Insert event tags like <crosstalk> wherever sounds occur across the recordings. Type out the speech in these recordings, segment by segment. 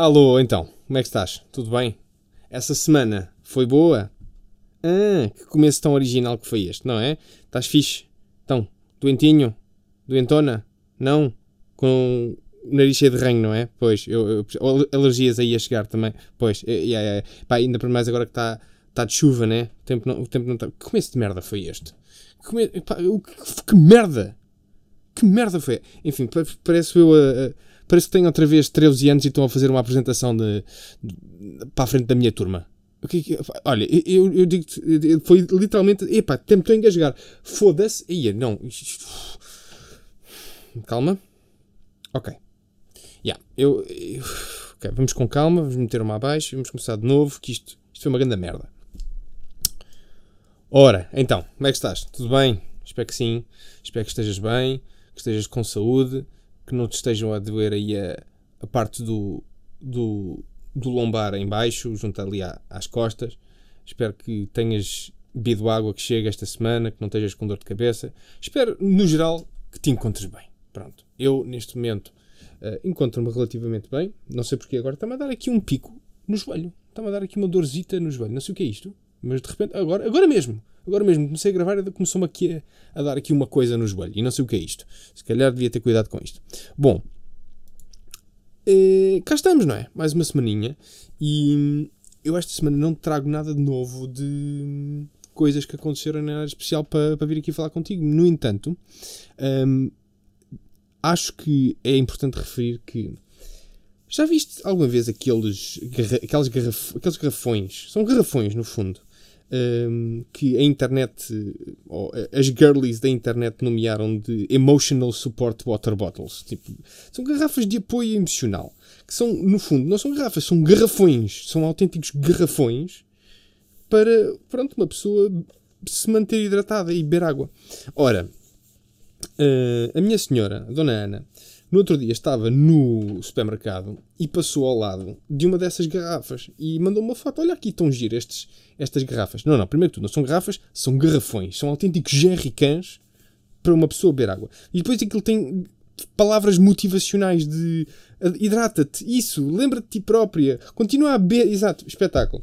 Alô, então, como é que estás? Tudo bem? Essa semana foi boa? Ah, que começo tão original que foi este, não é? Estás fixe? Então, doentinho? Doentona? Não? Com o nariz cheio de ranho, não é? Pois, eu, eu, alergias aí a chegar também. Pois, é, é, é. Pá, ainda para mais agora que está tá de chuva, né? O tempo não, o tempo não está. Que começo de merda foi este? Que, come... Pá, que, que merda! Que merda foi? Enfim, parece eu a. a parece que tenho outra vez 13 anos e estão a fazer uma apresentação de, de para a frente da minha turma. Que, olha, eu, eu digo foi literalmente, epá, tempo a engasgar. Foda-se. Ia, não. Calma. Ok. Yeah, eu, eu vamos com calma, vamos meter uma abaixo, vamos começar de novo, que isto, isto foi uma grande merda. Ora, então, como é que estás? Tudo bem? Espero que sim. Espero que estejas bem, que estejas com saúde, que não te estejam a doer aí a, a parte do, do, do lombar em baixo, junto ali à, às costas. Espero que tenhas bebido água que chega esta semana, que não estejas com dor de cabeça. Espero, no geral, que te encontres bem. Pronto. Eu, neste momento, uh, encontro-me relativamente bem. Não sei porque agora está-me a dar aqui um pico no joelho. Está-me a dar aqui uma dorzita no joelho. Não sei o que é isto. Mas de repente, agora, agora mesmo, agora mesmo, comecei a gravar e começou-me aqui a, a, dar aqui uma coisa no joelho. E não sei o que é isto. Se calhar devia ter cuidado com isto. Bom, Uh, cá estamos, não é? Mais uma semaninha. E eu esta semana não trago nada de novo de coisas que aconteceram na área especial para, para vir aqui falar contigo. No entanto, um, acho que é importante referir que já viste alguma vez aqueles, garra, garraf, aqueles garrafões? São garrafões, no fundo que a internet, ou as girlies da internet nomearam de Emotional Support Water Bottles. Tipo, são garrafas de apoio emocional. Que são, no fundo, não são garrafas, são garrafões. São autênticos garrafões para, pronto, uma pessoa se manter hidratada e beber água. Ora, uh, a minha senhora, a dona Ana, no outro dia estava no supermercado e passou ao lado de uma dessas garrafas e mandou uma foto. Olha aqui, estão giro estes, estas garrafas. Não, não, primeiro que tudo, não são garrafas, são garrafões. São autênticos jerrycans para uma pessoa beber água. E depois aquilo tem palavras motivacionais de hidrata-te, isso, lembra-te de ti própria, continua a beber. Exato, espetáculo.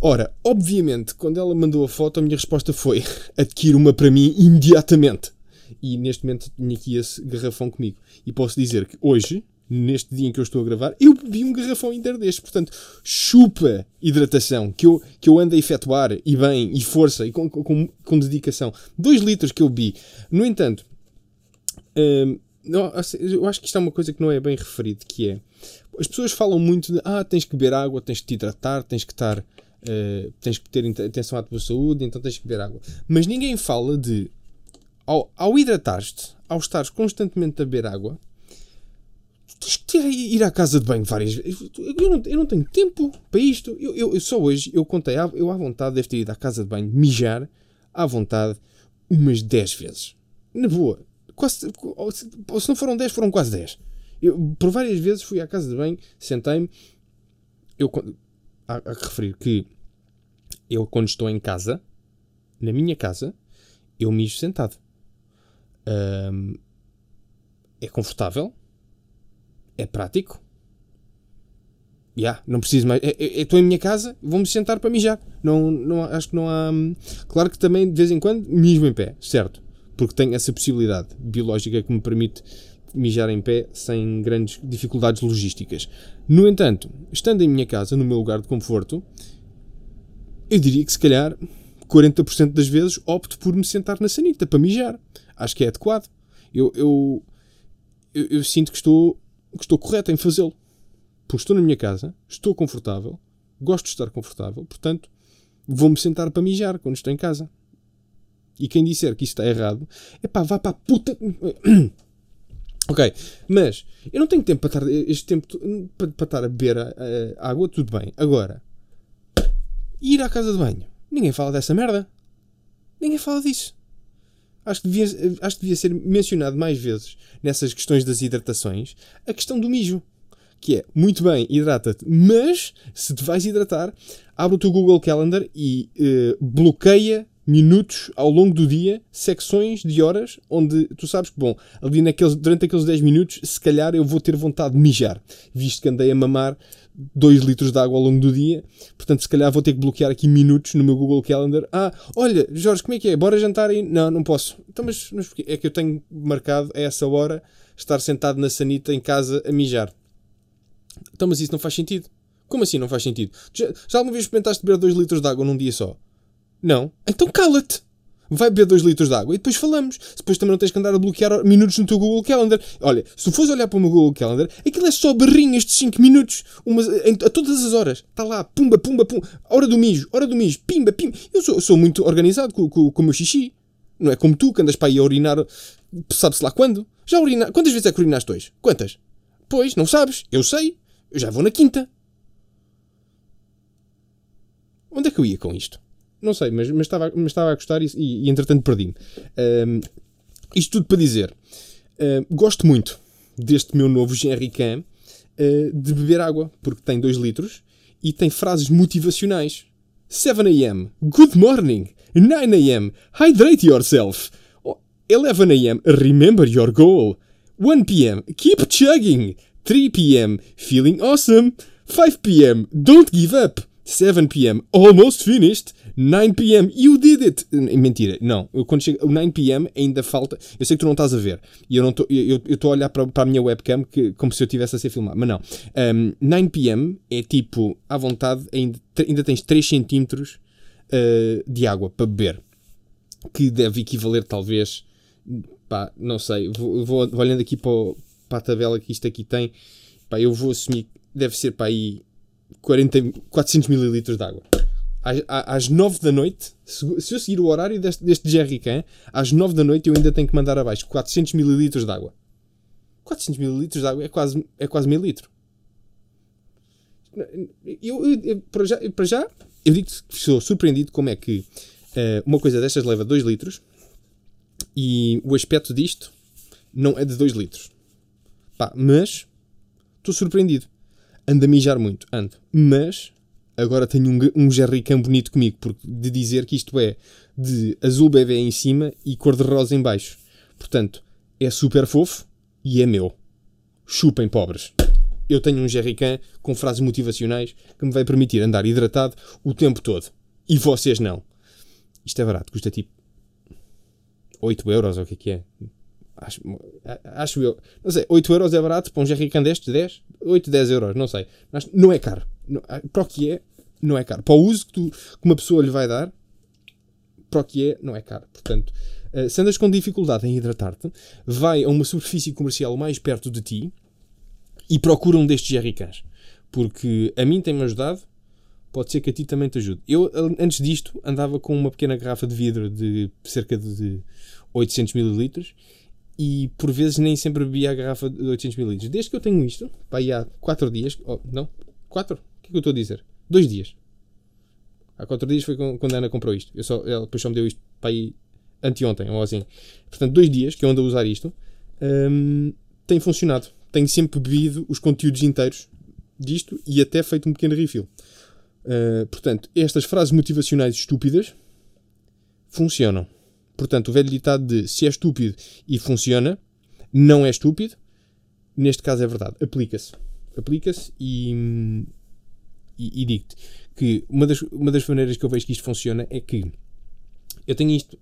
Ora, obviamente, quando ela mandou a foto, a minha resposta foi: <laughs> adquire uma para mim imediatamente e neste momento tenho aqui esse garrafão comigo. E posso dizer que hoje, neste dia em que eu estou a gravar, eu bebi um garrafão inteiro deste. Portanto, chupa hidratação que eu, que eu ando a efetuar e bem, e força, e com, com, com dedicação. Dois litros que eu bebi. No entanto, hum, eu acho que isto é uma coisa que não é bem referido, que é as pessoas falam muito de ah, tens que beber água, tens que te hidratar, tens que estar uh, tens que ter atenção à tua saúde, então tens que beber água. Mas ninguém fala de ao, ao hidratar-te, ao estares constantemente a beber água, tens que ir à casa de banho várias vezes. Eu não, eu não tenho tempo para isto. Eu, eu, eu só hoje, eu contei, eu à vontade devo ter ido à casa de banho mijar à vontade umas 10 vezes. Na boa. Quase, se não foram 10, foram quase 10. Eu, por várias vezes fui à casa de banho, sentei-me. Eu, que referir que eu, quando estou em casa, na minha casa, eu mijo sentado. Um, é confortável, é prático. Yeah, não preciso mais. Estou em minha casa, vou-me sentar para mijar. Não, não, acho que não há. Claro que também de vez em quando mijo em pé, certo? Porque tenho essa possibilidade biológica que me permite mijar em pé sem grandes dificuldades logísticas. No entanto, estando em minha casa, no meu lugar de conforto, eu diria que se calhar 40% das vezes opto por me sentar na sanita para mijar acho que é adequado. Eu, eu, eu, eu sinto que estou, que estou correto em fazê-lo. Porque estou na minha casa, estou confortável, gosto de estar confortável, portanto, vou-me sentar para mijar quando estou em casa. E quem disser que isto está errado, é pá, vá para a puta. <coughs> ok, mas eu não tenho tempo para estar, este tempo para, para estar a beber a, a água, tudo bem. Agora, ir à casa de banho, ninguém fala dessa merda. Ninguém fala disso acho que, devia, acho que devia ser mencionado mais vezes nessas questões das hidratações a questão do mijo. Que é, muito bem, hidrata-te, mas se te vais hidratar, abre o teu Google Calendar e uh, bloqueia minutos ao longo do dia, secções de horas, onde tu sabes que, bom, ali naqueles, durante aqueles 10 minutos, se calhar eu vou ter vontade de mijar, visto que andei a mamar 2 litros de água ao longo do dia, portanto, se calhar vou ter que bloquear aqui minutos no meu Google Calendar. Ah, olha, Jorge, como é que é? Bora jantar aí? Não, não posso. Então, mas, mas porquê? É que eu tenho marcado a essa hora estar sentado na sanita em casa a mijar. Então, mas isso não faz sentido. Como assim não faz sentido? Já, já alguma vez experimentaste beber 2 litros de água num dia só? Não? Então cala-te! Vai beber 2 litros de água e depois falamos. Depois também não tens que andar a bloquear minutos no teu Google Calendar. Olha, se tu fores olhar para o meu Google Calendar, aquilo é só barrinhas de 5 minutos umas, em, a todas as horas. Está lá, pumba, pumba, pumba. Hora do mijo, hora do mijo, pimba, pimba. Eu sou, sou muito organizado com, com, com o meu xixi. Não é como tu que andas para aí a urinar, sabe-se lá quando. Já urina... Quantas vezes é que urinaste hoje? Quantas? Pois, não sabes. Eu sei. Eu já vou na quinta. Onde é que eu ia com isto? Não sei, mas, estava, mas estava a gostar e, e, e entretanto perdi-me. Um, isto tudo para dizer, uh, gosto muito deste meu novo Jerrycan uh, de beber água, porque tem 2 litros e tem frases motivacionais. 7am, good morning. 9am, hydrate yourself. 11am, remember your goal. 1pm, keep chugging. 3pm, feeling awesome. 5pm, don't give up. 7 p.m. Almost finished. 9 p.m. You did it. Mentira, não. Eu, quando chego, o 9 p.m. ainda falta. Eu sei que tu não estás a ver. E eu estou eu, eu a olhar para, a minha webcam que, como se eu estivesse a ser filmado. Mas não. Um, 9 p.m. é tipo, à vontade, ainda, ainda tens 3 centímetros uh, de água para beber. Que deve equivaler, talvez. Pá, não sei. Vou, vou, vou olhando aqui para, o, para a tabela que isto aqui tem. Pá, eu vou assumir. Deve ser para aí 40, 400 ml de água. Às, às 9 da noite, se, se eu seguir o horário deste, deste jerrycan, às 9 da noite eu ainda tenho que mandar abaixo 400 ml de água. 400 ml de água é quase, é quase meio litro. Eu, eu, eu, para, já, para já, eu digo que estou surpreendido como é que uh, uma coisa destas leva 2 litros e o aspecto disto não é de 2 litros. Pá, mas estou surpreendido ando a mijar muito, ando. Mas agora tenho um, um jerrycan bonito comigo, porque de dizer que isto é de azul bebê em cima e cor-de-rosa em baixo. Portanto, é super fofo e é meu. Chupem, pobres. Eu tenho um jerrycan com frases motivacionais que me vai permitir andar hidratado o tempo todo. E vocês não. Isto é barato, custa tipo 8 euros, ou o que é que é? Acho, acho eu. Não sei, 8 euros é barato para um jerrycan destes? 10? 8, 10 euros, não sei. Não é caro. Para o que é, não é caro. Para o uso que, tu, que uma pessoa lhe vai dar, para o que é, não é caro. Portanto, uh, se andas com dificuldade em hidratar-te, vai a uma superfície comercial mais perto de ti e procura um destes jerrycans. Porque a mim tem-me ajudado, pode ser que a ti também te ajude. Eu, antes disto, andava com uma pequena garrafa de vidro de cerca de 800 ml e por vezes nem sempre bebia a garrafa de 800 ml. Desde que eu tenho isto, pá, há 4 dias, oh, não, 4? Que eu estou a dizer? 2 dias. Há 4 dias foi quando a Ana comprou isto. Eu só, ela depois só me deu isto para aí anteontem, ou assim. Portanto, 2 dias que eu ando a usar isto, hum, tem funcionado. Tenho sempre bebido os conteúdos inteiros disto e até feito um pequeno refill. Uh, portanto, estas frases motivacionais estúpidas funcionam. Portanto, o velho ditado de se é estúpido e funciona, não é estúpido, neste caso é verdade. Aplica-se. Aplica-se e, e, e digo-te que uma das, uma das maneiras que eu vejo que isto funciona é que eu tenho isto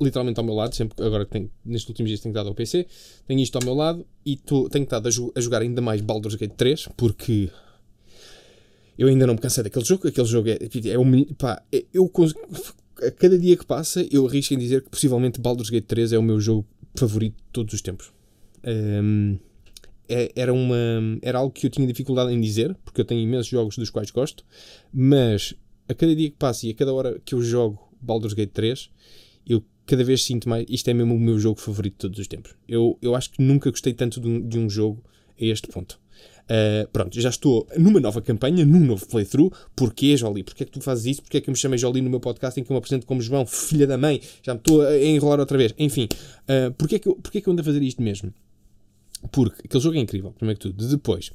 literalmente ao meu lado, sempre agora que tenho, nestes últimos dias tenho estado ao PC, tenho isto ao meu lado e tô, tenho estado a, a, jogar ainda mais Baldur's Gate 3 porque eu ainda não me cansei daquele jogo, aquele jogo é, é um, pá, é, eu a cada dia que passa, eu arrisco em dizer que possivelmente Baldur's Gate 3 é o meu jogo favorito de todos os tempos. Um, era, uma, era algo que eu tinha dificuldade em dizer, porque eu tenho imensos jogos dos quais gosto, mas a cada dia que passa e a cada hora que eu jogo Baldur's Gate 3, eu cada vez sinto mais. Isto é mesmo o meu jogo favorito de todos os tempos. Eu, eu acho que nunca gostei tanto de um, de um jogo a este ponto. Uh, pronto, já estou numa nova campanha, num novo playthrough. Porquê, Jolie? Porquê é que tu fazes isso? Porquê é que eu me chamei Jolie no meu podcast em que eu me apresento como João, filha da mãe? Já me estou a enrolar outra vez. Enfim, uh, porquê, é que eu, porquê é que eu ando a fazer isto mesmo? Porque aquele jogo é incrível, primeiro que tudo. Depois,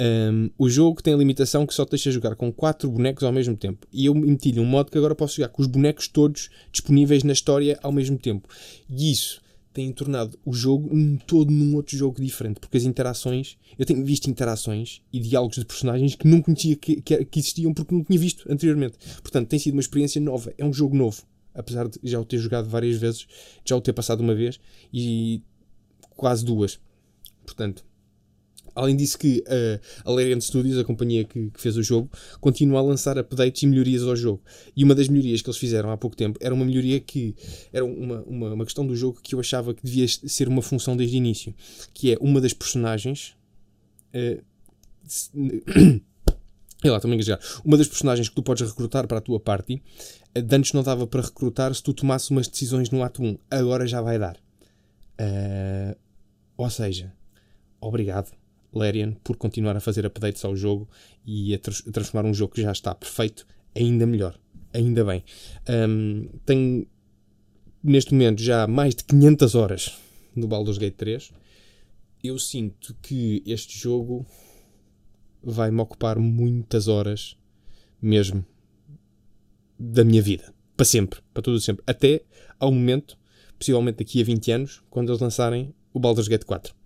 um, o jogo tem a limitação que só te deixa jogar com 4 bonecos ao mesmo tempo. E eu meti-lhe um modo que agora posso jogar com os bonecos todos disponíveis na história ao mesmo tempo. E isso tem tornado o jogo um todo num outro jogo diferente. Porque as interações, eu tenho visto interações e diálogos de personagens que não conhecia que, que, que existiam porque não tinha visto anteriormente. Portanto, tem sido uma experiência nova. É um jogo novo. Apesar de já o ter jogado várias vezes, já o ter passado uma vez e quase duas. Portanto, além disso que uh, a Larian Studios, a companhia que, que, fez o jogo, continua a lançar updates e melhorias ao jogo. E uma das melhorias que eles fizeram há pouco tempo era uma melhoria que era uma, uma, uma questão do jogo que eu achava que devia ser uma função desde o início, que é uma das personagens... <coughs> Uh, lá, estou-me engajar. Uma das personagens que tu podes recrutar para a tua party, uh, antes não dava para recrutar se tu tomasse umas decisões no ato 1. Agora já vai dar. Uh, ou seja, obrigado, Larian, por continuar a fazer updates ao jogo e a, tra transformar um jogo que já está perfeito ainda melhor. Ainda bem. Um, tenho neste momento já mais de 500 horas no Baldur's Gate 3. Eu sinto que este jogo vai-me ocupar muitas horas mesmo da minha vida. Para sempre. Para tudo sempre. Até ao momento, possivelmente daqui a 20 anos, quando eles lançarem o Baldur's Gate 4.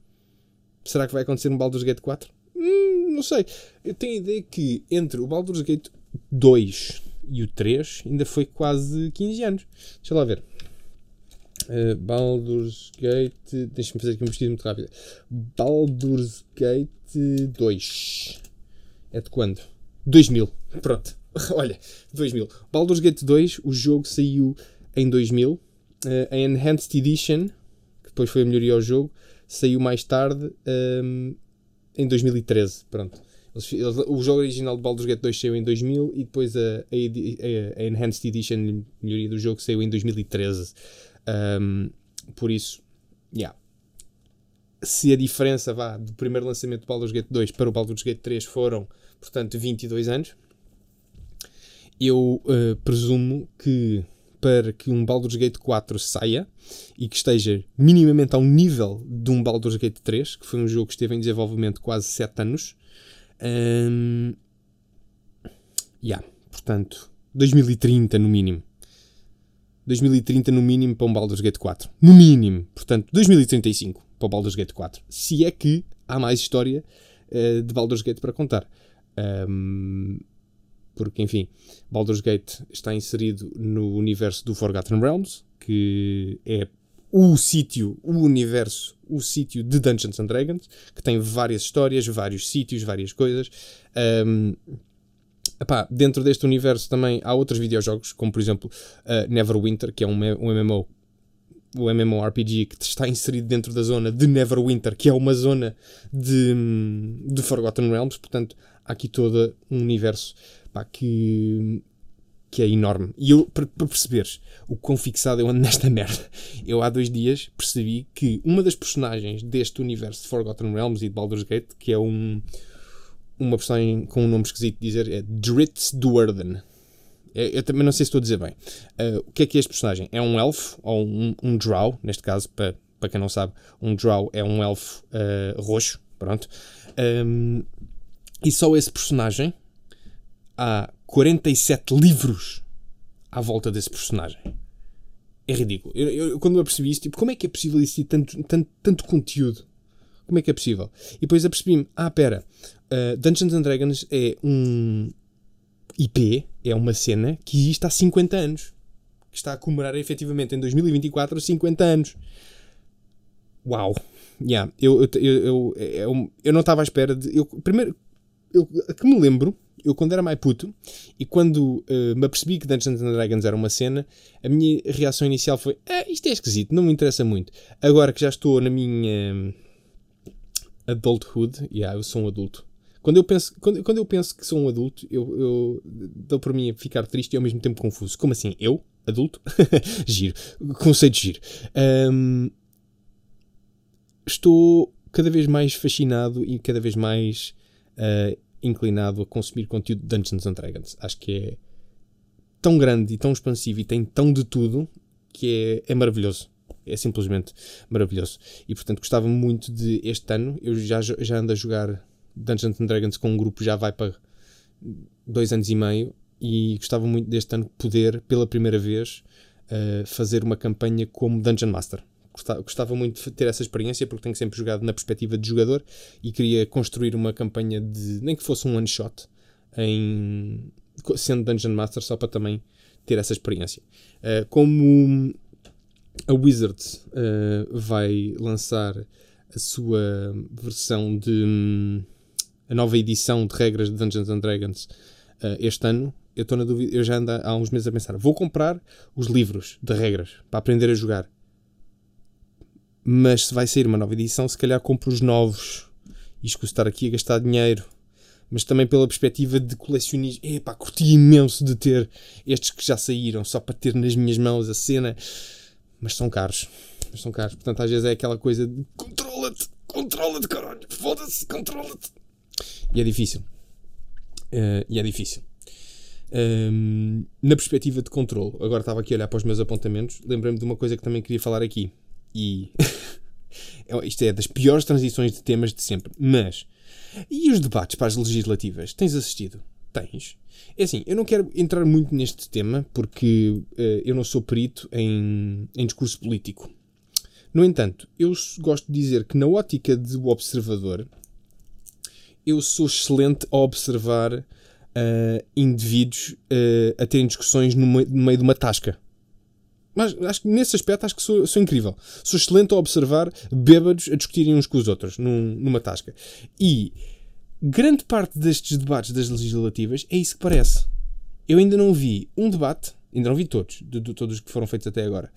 Será que vai acontecer um Baldur's Gate 4? Hum, não sei. Eu tenho a ideia que entre o Baldur's Gate 2 e o 3 ainda foi quase 15 anos. Deixa lá ver. Uh, Baldur's Gate. Deixa-me fazer aqui um vestido muito rápido. Baldur's Gate 2. É de quando? 2000. Pronto. <laughs> Olha, 2000. Baldur's Gate 2, o jogo saiu em 2000. Uh, a Enhanced Edition, que depois foi a melhoria ao jogo, saiu mais tarde, um, em 2013. Pronto. o jogo original de Baldur's Gate 2 saiu em 2000 e depois a, a, a Enhanced Edition, melhoria do jogo, saiu em 2013. Um, por isso, yeah. se a diferença vá do primeiro lançamento do Baldur's Gate 2 para o Baldur's Gate 3 foram, portanto, 22 anos, eu uh, presumo que para que um Baldur's Gate 4 saia e que esteja minimamente ao nível de um Baldur's Gate 3, que foi um jogo que esteve em desenvolvimento quase 7 anos. Um, yeah, portanto, 2030 no mínimo. 2030 no mínimo para um Baldur's Gate 4. No mínimo. Portanto, 2035 para o Baldur's Gate 4. Se é que há mais história uh, de Baldur's Gate para contar. Um, porque, enfim, Baldur's Gate está inserido no universo do Forgotten Realms, que é o sítio, o universo, o sítio de Dungeons and Dragons, que tem várias histórias, vários sítios, várias coisas. Um, epá, dentro deste universo também há outros videojogos, como por exemplo uh, Neverwinter, que é um, um MMO o MMORPG que está inserido dentro da zona de Neverwinter, que é uma zona de, de Forgotten Realms, portanto há aqui todo um universo pá, que, que é enorme. E eu, para, perceberes o quão fixado eu ando <laughs> nesta merda, eu há dois dias percebi que uma das personagens deste universo de Forgotten Realms e de Baldur's Gate, que é um, uma personagem com um nome esquisito de dizer, é Dritz Duerden. É, eu também não sei se estou a dizer bem. Uh, o que é que é este personagem? É um elfo, ou um, um drow, neste caso, para, para quem não sabe, um drow é um elfo uh, roxo, pronto. Um, e só esse personagem há 47 livros à volta desse personagem. É ridículo. Eu, eu, quando eu apercebi isso, tipo, como é que é possível existir tanto, tanto, tanto conteúdo? Como é que é possível? E depois apercebi-me, ah, pera, uh, Dungeons and Dragons é um IP, é uma cena que existe há 50 anos. Que está a comemorar efetivamente em 2024 50 anos. Uau! Yeah, eu, eu, eu, eu, eu não estava à espera de. Eu, primeiro, eu, que me lembro, eu quando era mais puto e quando uh, me apercebi que Dungeons and Dragons era uma cena, a minha reação inicial foi: ah, isto é esquisito, não me interessa muito. Agora que já estou na minha uh, adulthood, yeah, eu sou um adulto. Quando eu penso, quando, quando eu penso que sou um adulto, eu, eu dou para mim a ficar triste e ao mesmo tempo confuso. Como assim? Eu? Adulto? <laughs> giro. Conceito giro. Um, estou cada vez mais fascinado e cada vez mais uh, inclinado a consumir conteúdo de Dungeons and Dragons. Acho que é tão grande e tão expansivo e tem tão de tudo que é, é maravilhoso. é simplesmente maravilhoso. E portanto gostava muito de este ano, eu já, já ando a jogar Dungeons and Dragons com um grupo, já vai para dois anos e meio, e gostava muito deste ano poder, pela primeira vez, uh, fazer uma campanha como Dungeon Master. Gostava muito de ter essa experiência porque tenho sempre jogado na perspectiva de jogador e queria construir uma campanha de nem que fosse um one shot em sendo Dungeon Master só para também ter essa experiência. Uh, como a Wizards uh, vai lançar a sua versão de a nova edição de regras de Dungeons and Dragons uh, este ano, eu estou na dúvida, eu já ando há uns meses a pensar, vou comprar os livros de regras para aprender a jogar. Mas se vai sair uma nova edição, se calhar compro os novos. Isto estar aqui a gastar dinheiro mas também pela perspectiva de colecionismo. Epá, curti imenso de ter estes que já saíram, só para ter nas minhas mãos a cena. Mas são caros. Mas são caros. Portanto, às vezes é aquela coisa de controla-te, controla-te, caralho, foda-se, controla-te. E é difícil. Uh, e é difícil. Um, ehm, na perspectiva de controle, agora estava aqui a olhar para os meus apontamentos, lembrei-me de uma coisa que também queria falar aqui. E <laughs> é, isto é das piores transições de temas de sempre. Mas e os debates para as legislativas? Tens assistido? Tens? É assim, eu não quero entrar muito neste tema porque uh, eu não sou perito em, em discurso político. No entanto, eu gosto de dizer que, na ótica do observador, eu sou excelente a observar uh, indivíduos uh, a terem discussões no meio, no meio de uma tasca. Mas acho que nesse aspecto acho que sou, sou incrível. Sou excelente a observar bêbados a discutirem uns com os outros num, numa tasca. E grande parte destes debates das legislativas é isso que parece. Eu ainda não vi um debate, ainda não vi todos, de, de todos os que foram feitos até agora.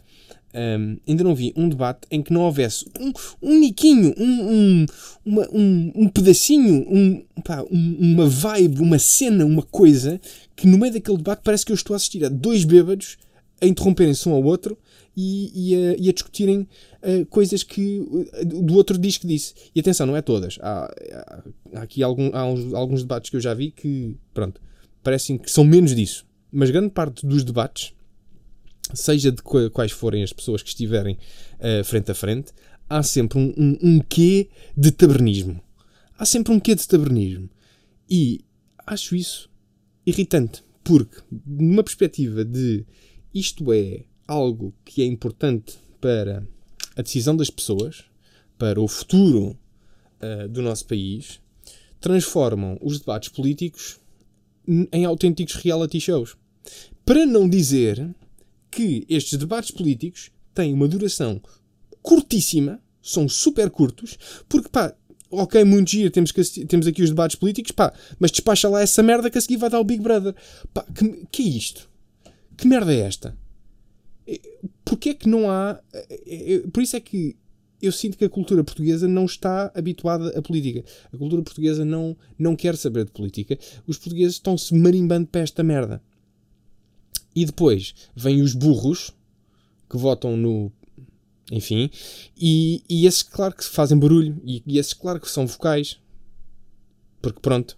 Um, ainda não vi um debate em que não houvesse um, um niquinho, um, um, uma, um, um pedacinho, um, pá, uma vibe, uma cena, uma coisa que no meio daquele debate parece que eu estou a assistir a dois bêbados a interromperem-se um ao outro e, e, a, e a, discutirem uh, coisas que uh, do outro diz que disse. E atenção, não é todas. Há, há, há aqui algum, há uns, alguns debates que eu já vi que, pronto, parecem que são menos disso. Mas grande parte dos debates, seja de quais forem as pessoas que estiverem uh, frente a frente, há sempre um, um, um quê de tabernismo. Há sempre um quê de tabernismo. E acho isso irritante. Porque, numa perspectiva de isto é algo que é importante para a decisão das pessoas, para o futuro uh, do nosso país, transformam os debates políticos em autênticos reality shows. Para não dizer que estes debates políticos têm uma duração curtíssima, são super curtos, porque pá, ok, muito giro, temos, que, temos aqui os debates políticos, pá, mas despacha lá essa merda que a seguir vai dar o Big Brother. Pá, que, que é isto? Que merda é esta? Porquê é que não há. Por isso é que eu sinto que a cultura portuguesa não está habituada à política. A cultura portuguesa não, não quer saber de política. Os portugueses estão-se marimbando para esta merda. E depois vêm os burros que votam no. Enfim. E, e esses, claro, que fazem barulho. E, e esses, claro, que são vocais. Porque pronto.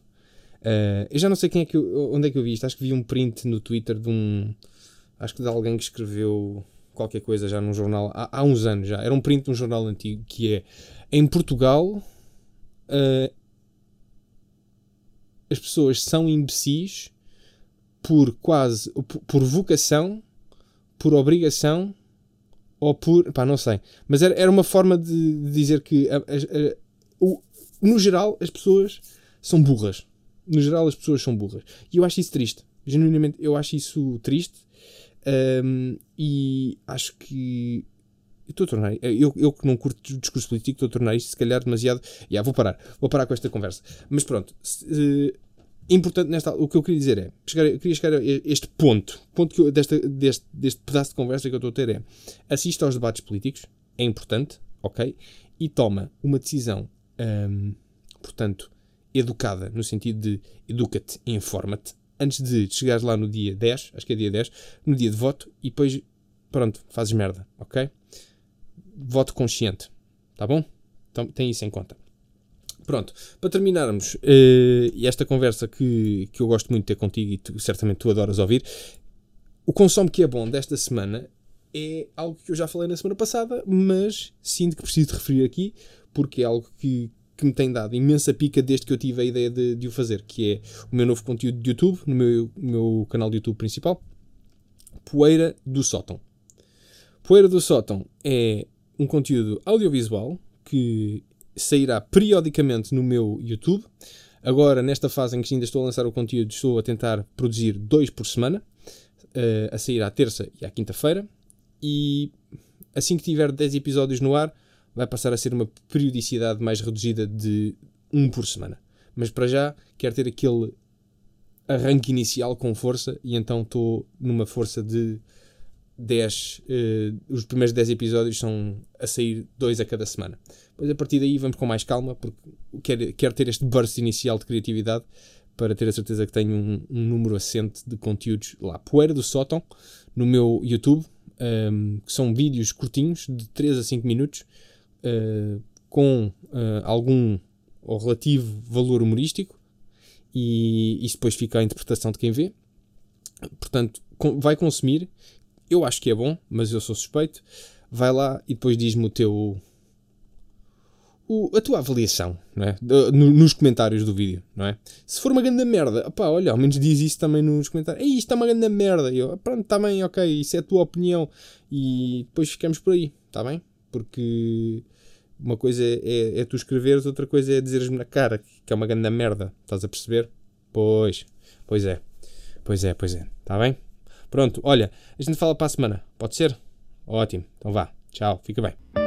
Uh, eu já não sei quem é que eu, onde é que eu vi isto. Acho que vi um print no Twitter de um acho que de alguém que escreveu qualquer coisa já num jornal, há, há uns anos já, era um print de um jornal antigo, que é, em Portugal, uh, as pessoas são imbecis por quase, por, por vocação, por obrigação, ou por, pá, não sei, mas era, era uma forma de, de dizer que, a, a, a, o, no geral, as pessoas são burras. No geral, as pessoas são burras. E eu acho isso triste. Genuinamente, eu acho isso triste um, e acho que estou a tornar, eu, eu que não curto discurso político, estou a tornar isto se calhar demasiado. Yeah, vou parar, vou parar com esta conversa. Mas pronto, se, uh, importante nesta o que eu queria dizer é chegar, eu queria chegar a este ponto, ponto que eu, desta, deste, deste pedaço de conversa que eu estou a ter é assista aos debates políticos, é importante, ok, e toma uma decisão, um, portanto, educada, no sentido de educa-te, informa-te, antes de chegares lá no dia 10, acho que é dia 10, no dia de voto, e depois, pronto, fazes merda, ok? Voto consciente, tá bom? Então tem isso em conta. Pronto, para terminarmos uh, esta conversa que, que eu gosto muito de ter contigo e tu, certamente tu adoras ouvir, o consome que é bom desta semana é algo que eu já falei na semana passada, mas sinto que preciso referir aqui, porque é algo que, que me tem dado imensa pica desde que eu tive a ideia de, de o fazer, que é o meu novo conteúdo de YouTube, no meu, meu canal de YouTube principal, Poeira do Sótão. Poeira do Sótão é um conteúdo audiovisual que sairá periodicamente no meu YouTube. Agora, nesta fase em que ainda estou a lançar o conteúdo, estou a tentar produzir dois por semana, uh, a sair à terça e à quinta-feira. E assim que tiver 10 episódios no ar, vai passar a ser uma periodicidade mais reduzida de um por semana. Mas para já, quero ter aquele arranque inicial com força e então estou numa força de 10. Uh, eh, os primeiros 10 episódios são a sair dois a cada semana. Depois a partir daí vamos com mais calma, porque quero, quero ter este burst inicial de criatividade para ter a certeza que tenho um, um número assente de conteúdos lá. Poeira do Sótão, no meu YouTube, um, ehm, que são vídeos curtinhos, de 3 a 5 minutos, uh, com uh, algum ou relativo valor humorístico, e isso depois fica à interpretação de quem vê. Portanto, com, vai consumir. Eu acho que é bom, mas eu sou suspeito. Vai lá e depois diz-me o teu. O, a tua avaliação, não é? No, nos comentários do vídeo, não é? Se for uma grande merda, opá, olha, ao menos diz isso também nos comentários. Ei, isto é uma grande merda. E eu, pronto, está bem, ok, isso é a tua opinião. E depois ficamos por aí, está bem? Porque uma coisa é, é, é tu escreveres, outra coisa é dizeres-me na cara que é uma grande merda. Estás a perceber? Pois, pois é. Pois é, pois é. Está bem? Pronto, olha, a gente fala para a semana. Pode ser? Ótimo. Então vá. Tchau. Fica bem.